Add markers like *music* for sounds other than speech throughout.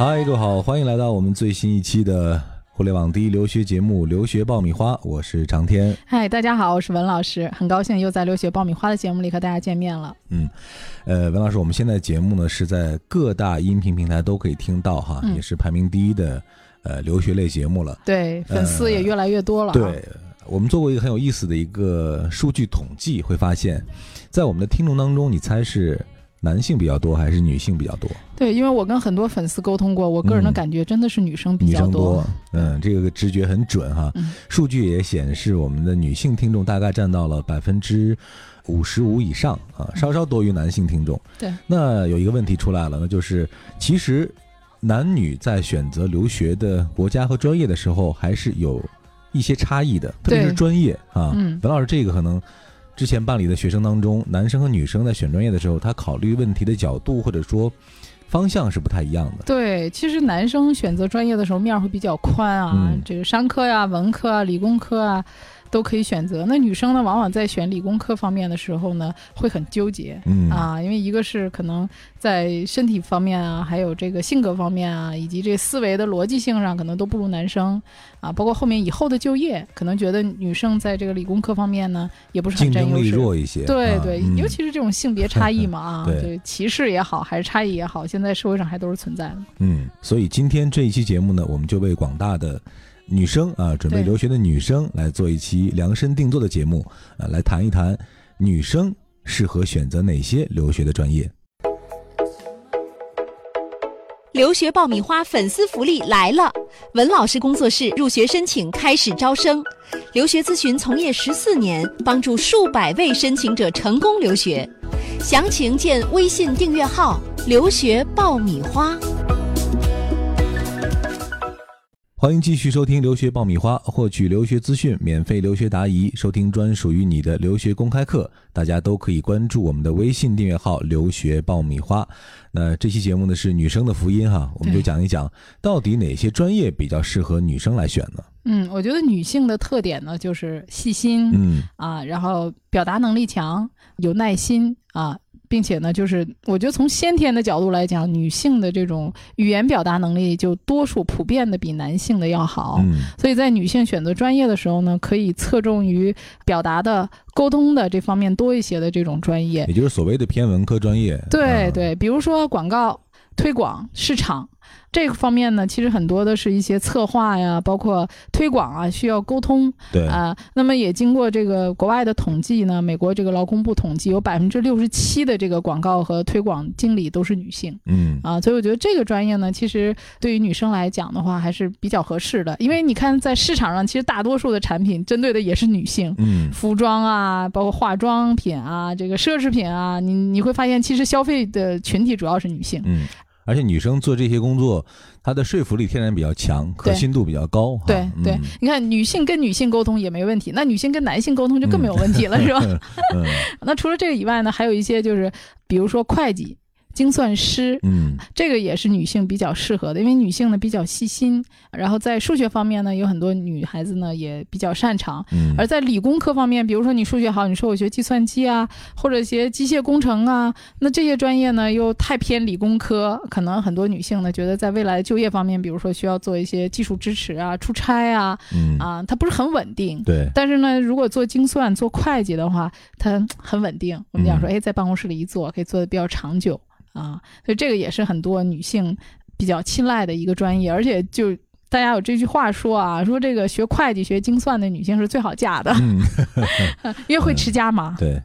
嗨，各位好，欢迎来到我们最新一期的互联网第一留学节目《留学爆米花》，我是长天。嗨，大家好，我是文老师，很高兴又在《留学爆米花》的节目里和大家见面了。嗯，呃，文老师，我们现在节目呢是在各大音频平台都可以听到哈，嗯也是排名第一的呃留学类节目了。对，粉丝也越来越多了、啊对，我们做过一个很有意思的一个数据统计，会发现，在我们的听众当中，你猜是男性比较多还是女性比较多？对，因为我跟很多粉丝沟通过，我个人的嗯感觉真的是女生比较多。嗯，这个直觉很准哈。嗯数据也显示，我们的女性听众大概占到了百分之五十五以上啊，稍稍多于男性听众。对，那有一个问题出来了，那就是其实男女在选择留学的国家和专业的时候，还是有一些差异的，特别是专业啊。嗯文老师，这个可能。之前办理的学生当中，男生和女生在选专业的时候，他考虑问题的角度或者说方向是不太一样的。对，其实男生选择专业的时候面儿会比较宽啊，嗯这个商科呀、文科啊、理工科啊都可以选择。那女生呢，往往在选理工科方面的时候呢，会很纠结。嗯啊，因为一个是可能在身体方面啊，还有这个性格方面啊，以及这思维的逻辑性上，可能都不如男生啊。包括后面以后的就业，可能觉得女生在这个理工科方面呢，也不是很竞争力占优势。弱一些。啊对对，嗯尤其是这种性别差异嘛啊，*laughs* 对对歧视也好，还是差异也好，现在社会上还都是存在的。嗯，所以今天这一期节目呢，我们就为广大的女生啊，准备留学的女生来做一期量身定做的节目啊，来谈一谈女生适合选择哪些留学的专业。留学爆米花粉丝福利来了！文老师工作室入学申请开始招生，留学咨询从业十四年，帮助数百位申请者成功留学。详情见微信订阅号“留学爆米花”。欢迎继续收听留学爆米花，获取留学资讯，免费留学答疑，收听专属于你的留学公开课。大家都可以关注我们的微信订阅号“留学爆米花”。那这期节目呢是女生的福音哈，我们就讲一讲到底哪些专业比较适合女生来选呢？嗯，我觉得女性的特点呢，就是细心、嗯啊，然后表达能力强，有耐心啊，并且呢，就是我觉得从先天的角度来讲，女性的这种语言表达能力就多数普遍的比男性的要好。嗯所以在女性选择专业的时候呢，可以侧重于表达的、沟通的这方面多一些的这种专业。也就是所谓的偏文科专业。啊对对，比如说广告、推广、市场这个方面呢，其实很多的是一些策划呀，包括推广啊，需要沟通对啊、那么也经过这个国外的统计呢，美国这个劳工部统计，有百分之六十七的这个广告和推广经理都是女性。嗯啊，所以我觉得这个专业呢，其实对于女生来讲的话，还是比较合适的。因为你看，在市场上，其实大多数的产品针对的也是女性，嗯服装啊，包括化妆品啊，这个奢侈品啊，你你会发现，其实消费的群体主要是女性。嗯，而且女生做这些工作，她的说服力天然比较强，可信度比较高。哈对对嗯，你看女性跟女性沟通也没问题，那女性跟男性沟通就更没有问题了，是吧？嗯 *laughs* 那除了这个以外呢，还有一些就是，比如说会计、精算师，嗯。这个也是女性比较适合的，因为女性呢比较细心，然后在数学方面呢，有很多女孩子呢也比较擅长。嗯，而在理工科方面，比如说你数学好，你说我学计算机啊，或者学机械工程啊，那这些专业呢又太偏理工科，可能很多女性呢觉得在未来就业方面，比如说需要做一些技术支持啊、出差啊，嗯。啊，它不是很稳定。对，但是呢，如果做精算、做会计的话，它很稳定。我们讲说，嗯。哎，在办公室里一坐，可以坐的比较长久啊，所以这个也是很多女性比较青睐的一个专业。而且就大家有这句话说啊，说这个学会计、学精算的女性是最好嫁的，嗯 *laughs* 因为会持家嘛。对，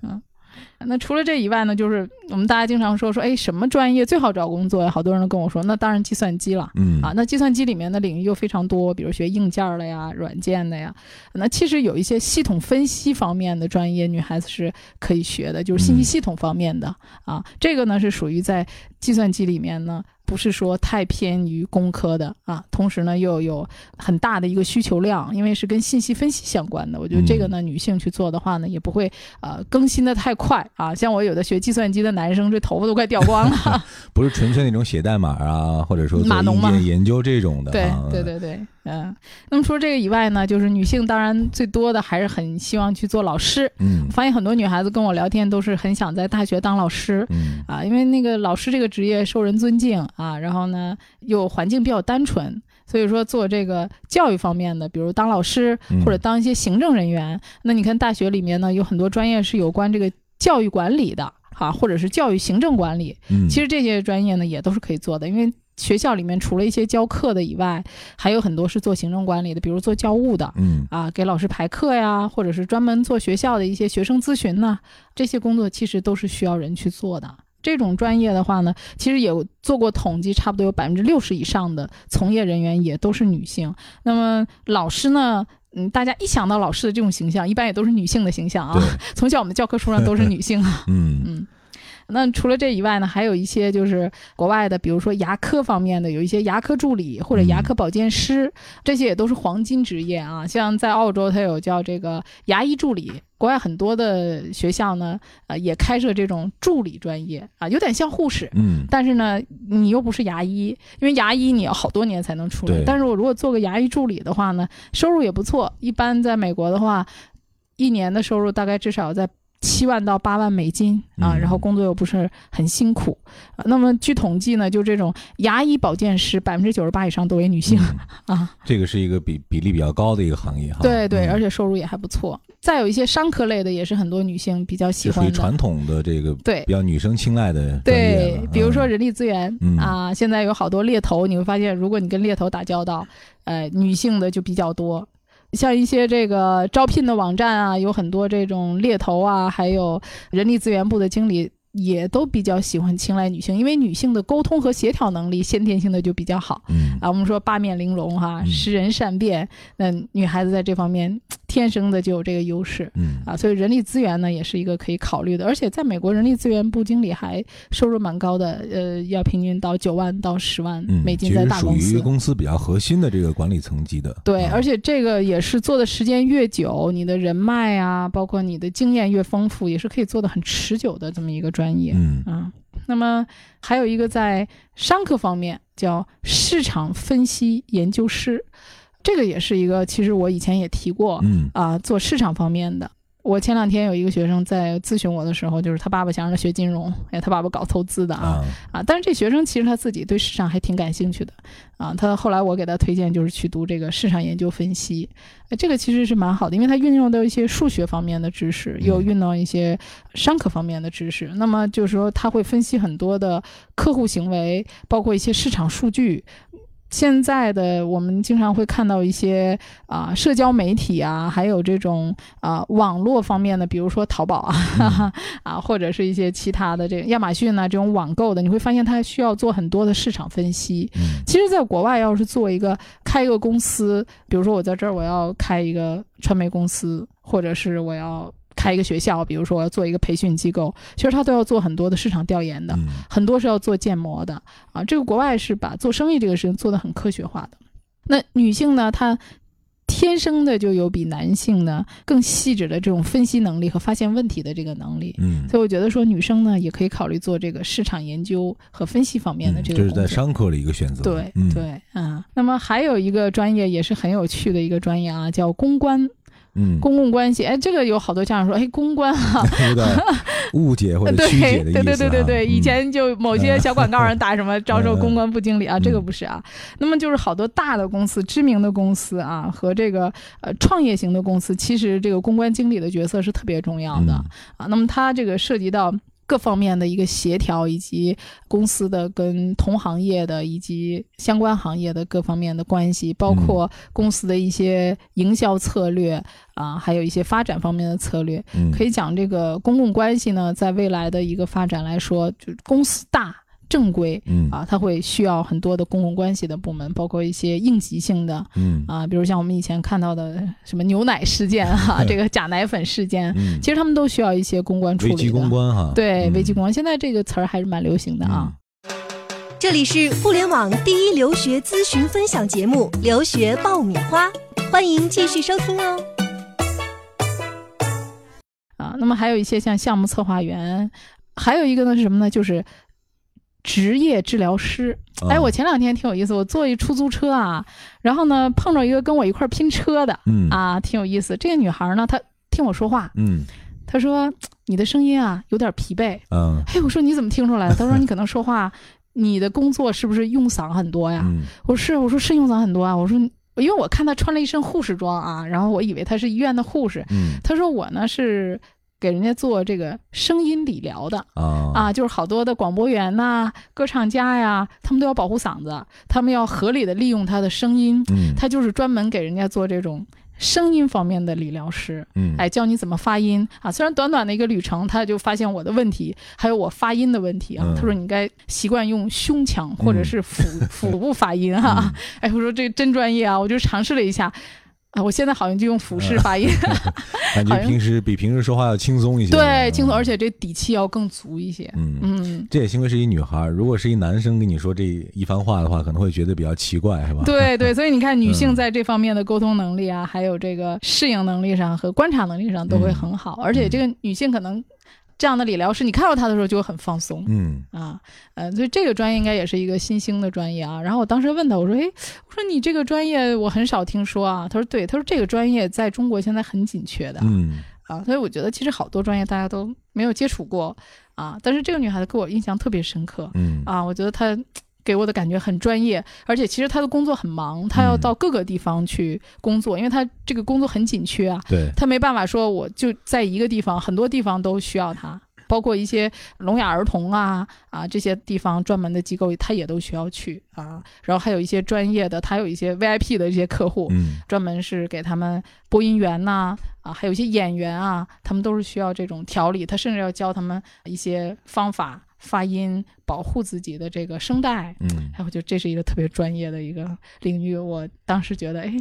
那除了这以外呢，就是我们大家经常说说，哎，什么专业最好找工作呀？好多人都跟我说，那当然计算机了。嗯啊，那计算机里面的领域又非常多，比如学硬件儿的呀、软件的呀。那其实有一些系统分析方面的专业，女孩子是可以学的，就是信息嗯系统方面的、啊。这个呢是属于在计算机里面呢，不是说太偏于工科的啊，同时呢又有很大的一个需求量，因为是跟信息分析相关的。我觉得这个呢，女性去做的话呢，也不会呃更新的太快啊。像我有的学计算机的男生，这头发都快掉光了。*laughs* 不是纯粹那种写代码啊，或者说做码农嘛研究这种的对啊。对对对。嗯，那么除了这个以外呢，就是女性当然最多的还是很希望去做老师。嗯发现很多女孩子跟我聊天都是很想在大学当老师。嗯啊，因为那个老师这个职业受人尊敬啊，然后呢又环境比较单纯，所以说做这个教育方面的，比如当老师嗯或者当一些行政人员。那你看大学里面呢有很多专业是有关这个教育管理的，哈、或者是教育行政管理。嗯，其实这些专业呢也都是可以做的，因为学校里面除了一些教课的以外，还有很多是做行政管理的，比如做教务的。嗯啊，给老师排课呀，或者是专门做学校的一些学生咨询呐，这些工作其实都是需要人去做的。这种专业的话呢，其实也有做过统计，差不多有百分之六十以上的从业人员也都是女性。那么老师呢，嗯，大家一想到老师的这种形象，一般也都是女性的形象啊。对，从小我们的教科书上都是女性啊。嗯 *laughs* 嗯，那除了这以外呢，还有一些就是国外的，比如说牙科方面的，有一些牙科助理或者牙科保健师，这些也都是黄金职业啊。像在澳洲，它有叫这个牙医助理。国外很多的学校呢，呃，也开设这种助理专业啊，有点像护士，嗯但是呢，你又不是牙医，因为牙医你要好多年才能出来。但是我如果做个牙医助理的话呢，收入也不错。一般在美国的话，一年的收入大概至少在七万到八万美金啊，嗯然后工作又不是很辛苦。啊那么据统计呢，就这种牙医保健师，百分之九十八以上都为女性、嗯 *laughs* 啊。这个是一个比比例比较高的一个行业哈。对对，嗯而且收入也还不错。再有一些商科类的，也是很多女性比较喜就属于。传统的这个对比较女生青睐的对比如说嗯人力资源、嗯啊，现在有好多猎头，你会发现，如果你跟猎头打交道，呃，女性的就比较多。像一些这个招聘的网站啊，有很多这种猎头啊，还有人力资源部的经理。也都比较喜欢青睐女性，因为女性的沟通和协调能力先天性的就比较好嗯啊。我们说八面玲珑哈，嗯识人善变，那女孩子在这方面天生的就有这个优势。嗯啊，所以人力资源呢也是一个可以考虑的，而且在美国人力资源部经理还收入蛮高的，呃，要平均到九万到十万嗯，美金在大公司。公司比较核心的这个管理层级的。对，啊而且这个也是做的时间越久，你的人脉啊，包括你的经验越丰富，也是可以做的很持久的这么一个专业。嗯啊，那么还有一个在商科方面叫市场分析研究师，这个也是一个，其实我以前也提过，嗯啊，做市场方面的。我前两天有一个学生在咨询我的时候，就是他爸爸想让他学金融，哎，他爸爸搞投资的啊啊啊，但是这学生其实他自己对市场还挺感兴趣的啊。他后来我给他推荐就是去读这个市场研究分析，哎，这个其实是蛮好的，因为他运用到一些数学方面的知识，又嗯运到一些商科方面的知识。那么就是说他会分析很多的客户行为，包括一些市场数据。现在的我们经常会看到一些啊、社交媒体啊，还有这种啊、网络方面的，比如说淘宝啊，哈哈 *laughs* 啊，或者是一些其他的这个亚马逊啊这种网购的，你会发现它需要做很多的市场分析。嗯其实，在国外要是做一个开一个公司，比如说我在这儿我要开一个传媒公司，或者是我要开一个学校，比如说我要做一个培训机构，其实他都要做很多的市场调研的。嗯很多是要做建模的啊。这个国外是把做生意这个事情做得很科学化的。那女性呢，她天生的就有比男性呢更细致的这种分析能力和发现问题的这个能力。嗯，所以我觉得说，女生呢也可以考虑做这个市场研究和分析方面的嗯这个就是。在商科的一个选择。对嗯，对啊、那么还有一个专业也是很有趣的一个专业啊，叫公关、嗯，公共关系。哎，这个有好多家长说，哎，公关啊，有点误解或者对曲解的意思对啊。对对对对，以嗯前就某些小广告上打什么招收嗯公关部经理啊，嗯这个不是啊。那么就是好多大的公司、知名的公司啊，和这个呃创业型的公司，其实这个公关经理的角色是特别重要的嗯啊。那么它这个涉及到。各方面的一个协调，以及公司的跟同行业的以及相关行业的各方面的关系，包括公司的一些营销策略啊，还有一些发展方面的策略。嗯，可以讲这个公共关系呢，在未来的一个发展来说，就是公司大。正规嗯啊，它会需要很多的公共关系的部门，包括一些应急性的嗯啊，比如像我们以前看到的什么牛奶事件哈、*laughs* 这个假奶粉事件，嗯，其实他们都需要一些公关处理的。危机公关哈，对，嗯危机公关，现在这个词儿还是蛮流行的啊。这里是互联网第一留学咨询分享节目《留学爆米花》，欢迎继续收听哦。啊，那么还有一些像项目策划员，还有一个呢是什么呢？就是职业治疗师哎，啊我前两天挺有意思，我坐一出租车啊，然后呢碰着一个跟我一块儿拼车的嗯啊，挺有意思。这个女孩呢，她听我说话，嗯她说你的声音啊有点疲惫。嗯哎，我说你怎么听出来的？*laughs* 她说你可能说话，你的工作是不是用嗓很多呀？嗯我说是，我说是用嗓很多啊。我说因为我看她穿了一身护士装啊，然后我以为她是医院的护士。嗯她说我呢是给人家做这个声音理疗的。啊啊，就是好多的广播员呐、歌唱家呀，他们都要保护嗓子，他们要合理的利用他的声音，嗯他就是专门给人家做这种声音方面的理疗师。嗯哎，教你怎么发音啊！虽然短短的一个旅程，他就发现我的问题，还有我发音的问题啊。嗯他说你应该习惯用胸腔或者是腹、腹部发音哈、嗯哎，我说这真专业啊！我就尝试了一下，啊，我现在好像就用俯视发音，*laughs* 感觉平时比平时说话要轻松一些，对，轻松，嗯而且这底气要更足一些。嗯。嗯，这也幸亏是一女孩儿，如果是一男生跟你说这一番话的话，可能会觉得比较奇怪，是吧？对对，所以你看，女性嗯在这方面的沟通能力啊，还有这个适应能力上和观察能力上都会很好，而且这个女性可能这样的理疗师，你看到他的时候就会很放松。嗯啊，呃，所以这个专业应该也是一个新兴的专业啊。然后我当时问他，我说，诶，我说你这个专业我很少听说啊。他说，对，他说这个专业在中国现在很紧缺的、嗯啊。所以我觉得其实好多专业大家都没有接触过啊，但是这个女孩子给我印象特别深刻嗯啊，我觉得她。给我的感觉很专业，而且其实他的工作很忙，他要嗯到各个地方去工作，因为他这个工作很紧缺啊。对，他没办法说我就在一个地方，很多地方都需要他，包括一些聋哑儿童啊啊这些地方专门的机构，他也都需要去啊。然后还有一些专业的，他有一些 VIP 的这些客户，嗯专门是给他们播音员呐啊还有一些演员啊，他们都是需要这种调理，他甚至要教他们一些方法。发音，保护自己的这个声带，嗯哎，我觉得这是一个特别专业的一个领域。我当时觉得，哎，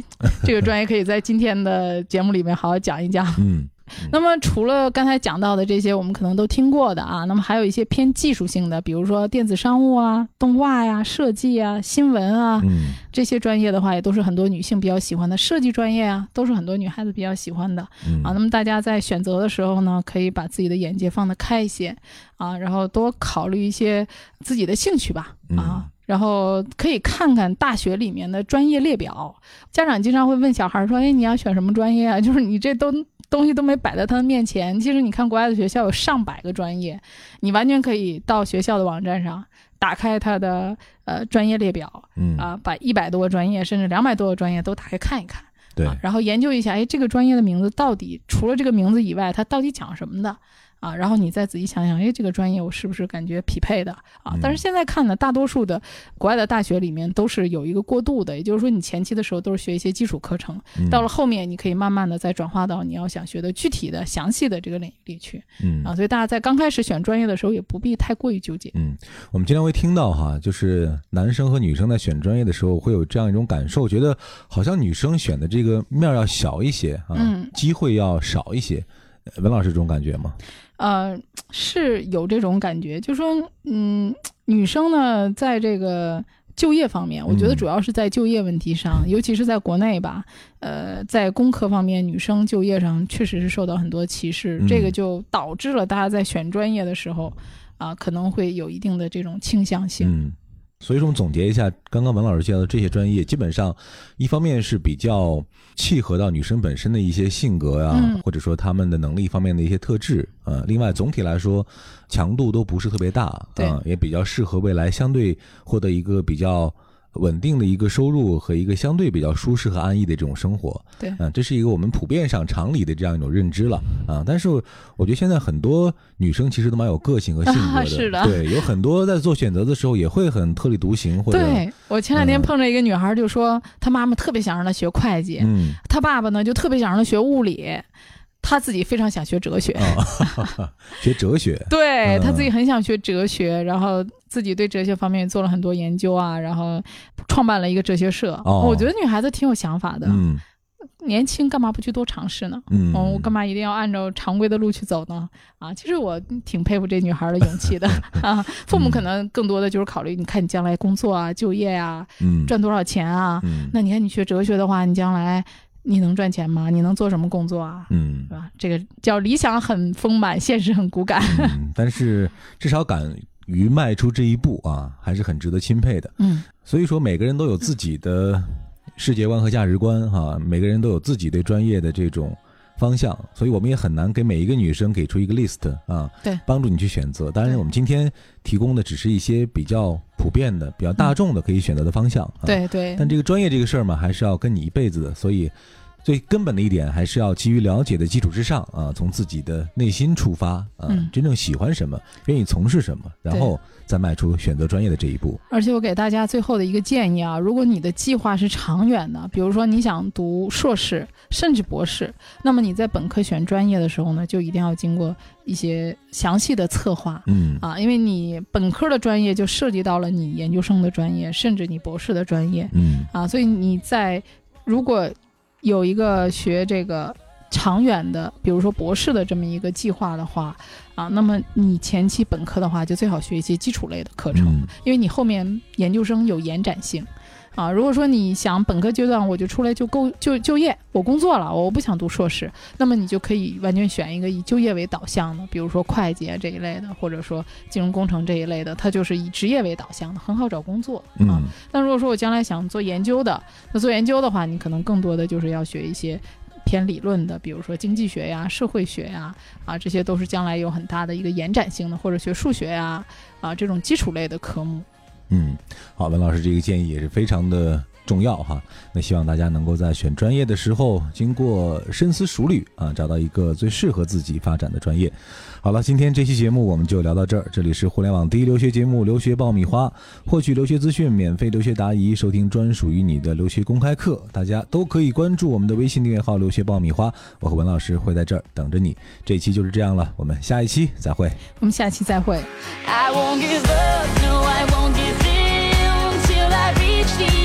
这个专业可以在今天的节目里面好好讲一讲。嗯那么除了刚才讲到的这些，我们可能都听过的啊，那么还有一些偏技术性的，比如说电子商务啊、动画呀、设计啊、新闻啊嗯这些专业的话，也都是很多女性比较喜欢的。设计专业啊，都是很多女孩子比较喜欢的嗯啊。那么大家在选择的时候呢，可以把自己的眼界放得开一些啊，然后多考虑一些自己的兴趣吧啊。然后可以看看大学里面的专业列表，家长经常会问小孩说：“哎，你要选什么专业啊？”就是你这都东西都没摆在他的面前。其实你看国外的学校有上百个专业，你完全可以到学校的网站上打开它的呃专业列表嗯啊，把一百多个专业甚至两百多个专业都打开看一看。对啊，然后研究一下，哎，这个专业的名字到底除了这个名字以外，它到底讲什么的啊？然后你再仔细想想，哎，这个专业我是不是感觉匹配的啊？嗯但是现在看呢，大多数的国外的大学里面都是有一个过渡的，也就是说，你前期的时候都是学一些基础课程，嗯到了后面你可以慢慢的再转化到你要想学的具体的、详细的这个领域里去嗯啊。所以大家在刚开始选专业的时候，也不必太过于纠结。嗯，我们经常会听到哈，就是男生和女生在选专业的时候会有这样一种感受，觉得好像女生选的这个面儿要小一些啊，嗯机会要少一些。呃文老师这种感觉吗？呃，是有这种感觉，就说，嗯，女生呢，在这个就业方面，我觉得嗯主要是在就业问题上，尤其是在国内吧，呃，在工科方面，女生就业上确实是受到很多歧视，这个嗯就导致了大家在选专业的时候，啊、可能会有一定的这种倾向性。嗯，所以说我们总结一下，刚刚文老师介绍的这些专业，基本上一方面是比较契合到女生本身的一些性格啊、嗯或者说她们的能力方面的一些特质，呃，另外总体来说强度都不是特别大，啊、对也比较适合未来相对获得一个比较。稳定的一个收入和一个相对比较舒适和安逸的这种生活，对。嗯、这是一个我们普遍上常理的这样一种认知了。啊。但是我觉得现在很多女生其实都蛮有个性和性格的。*laughs* 对，有很多在做选择的时候也会很特立独行，或者对我前两天嗯。碰着一个女孩，就说她妈妈特别想让她学会计，嗯。她爸爸呢就特别想让她学物理，她自己非常想学哲学。啊，*laughs* 学哲学，*laughs* 嗯对他自己很想学哲学，然后自己对哲学方面做了很多研究啊，然后创办了一个哲学社。哦我觉得女孩子挺有想法的，嗯年轻干嘛不去多尝试呢？嗯，哦，我干嘛一定要按照常规的路去走呢？啊，其实我挺佩服这女孩的勇气的 *laughs* 啊。父母可能更多的就是考虑，你看你将来工作啊、就业啊、嗯赚多少钱啊。嗯那你看你学哲学的话，你将来你能赚钱吗？你能做什么工作啊？嗯是吧？这个叫理想很丰满，现实很骨感。嗯，但是至少敢于迈出这一步啊，还是很值得钦佩的。嗯所以说，每个人都有自己的世界观和价值观哈、每个人都有自己对专业的这种方向，所以我们也很难给每一个女生给出一个 list 啊，对帮助你去选择。当然，我们今天提供的只是一些比较普遍的、比较大众的可以选择的方向。啊、，对对但这个专业这个事儿嘛，还是要跟你一辈子的，所以最根本的一点，还是要基于了解的基础之上啊，从自己的内心出发啊，嗯。真正喜欢什么，愿意从事什么，然后再迈出选择专业的这一步。而且我给大家最后的一个建议啊，如果你的计划是长远的，比如说你想读硕士甚至博士，那么你在本科选专业的时候呢，就一定要经过一些详细的策划。嗯。啊，因为你本科的专业就涉及到了你研究生的专业，甚至你博士的专业。嗯。啊，所以你在如果有一个学这个长远的，比如说博士的这么一个计划的话啊，那么你前期本科的话就最好学一些基础类的课程，嗯因为你后面研究生有延展性。啊，如果说你想本科阶段我就出来就够就就业，我工作了，我不想读硕士，那么你就可以完全选一个以就业为导向的，比如说会计啊这一类的，或者说金融工程这一类的，它就是以职业为导向的，很好找工作啊。但如果说我将来想做研究的，那做研究的话，你可能更多的就是要学一些偏理论的，比如说经济学呀、社会学呀，啊，这些都是将来有很大的一个延展性的，或者学数学呀，啊，这种基础类的科目。嗯，好，文老师这个建议也是非常的重要哈。那希望大家能够在选专业的时候，经过深思熟虑啊，找到一个最适合自己发展的专业。好了，今天这期节目我们就聊到这儿。这里是互联网第一留学节目《留学爆米花》，获取留学资讯，免费留学答疑，收听专属于你的留学公开课。大家都可以关注我们的微信订阅号“留学爆米花”，我和文老师会在这儿等着你。这一期就是这样了，我们下一期再会。我们下期再会。I won't give up, she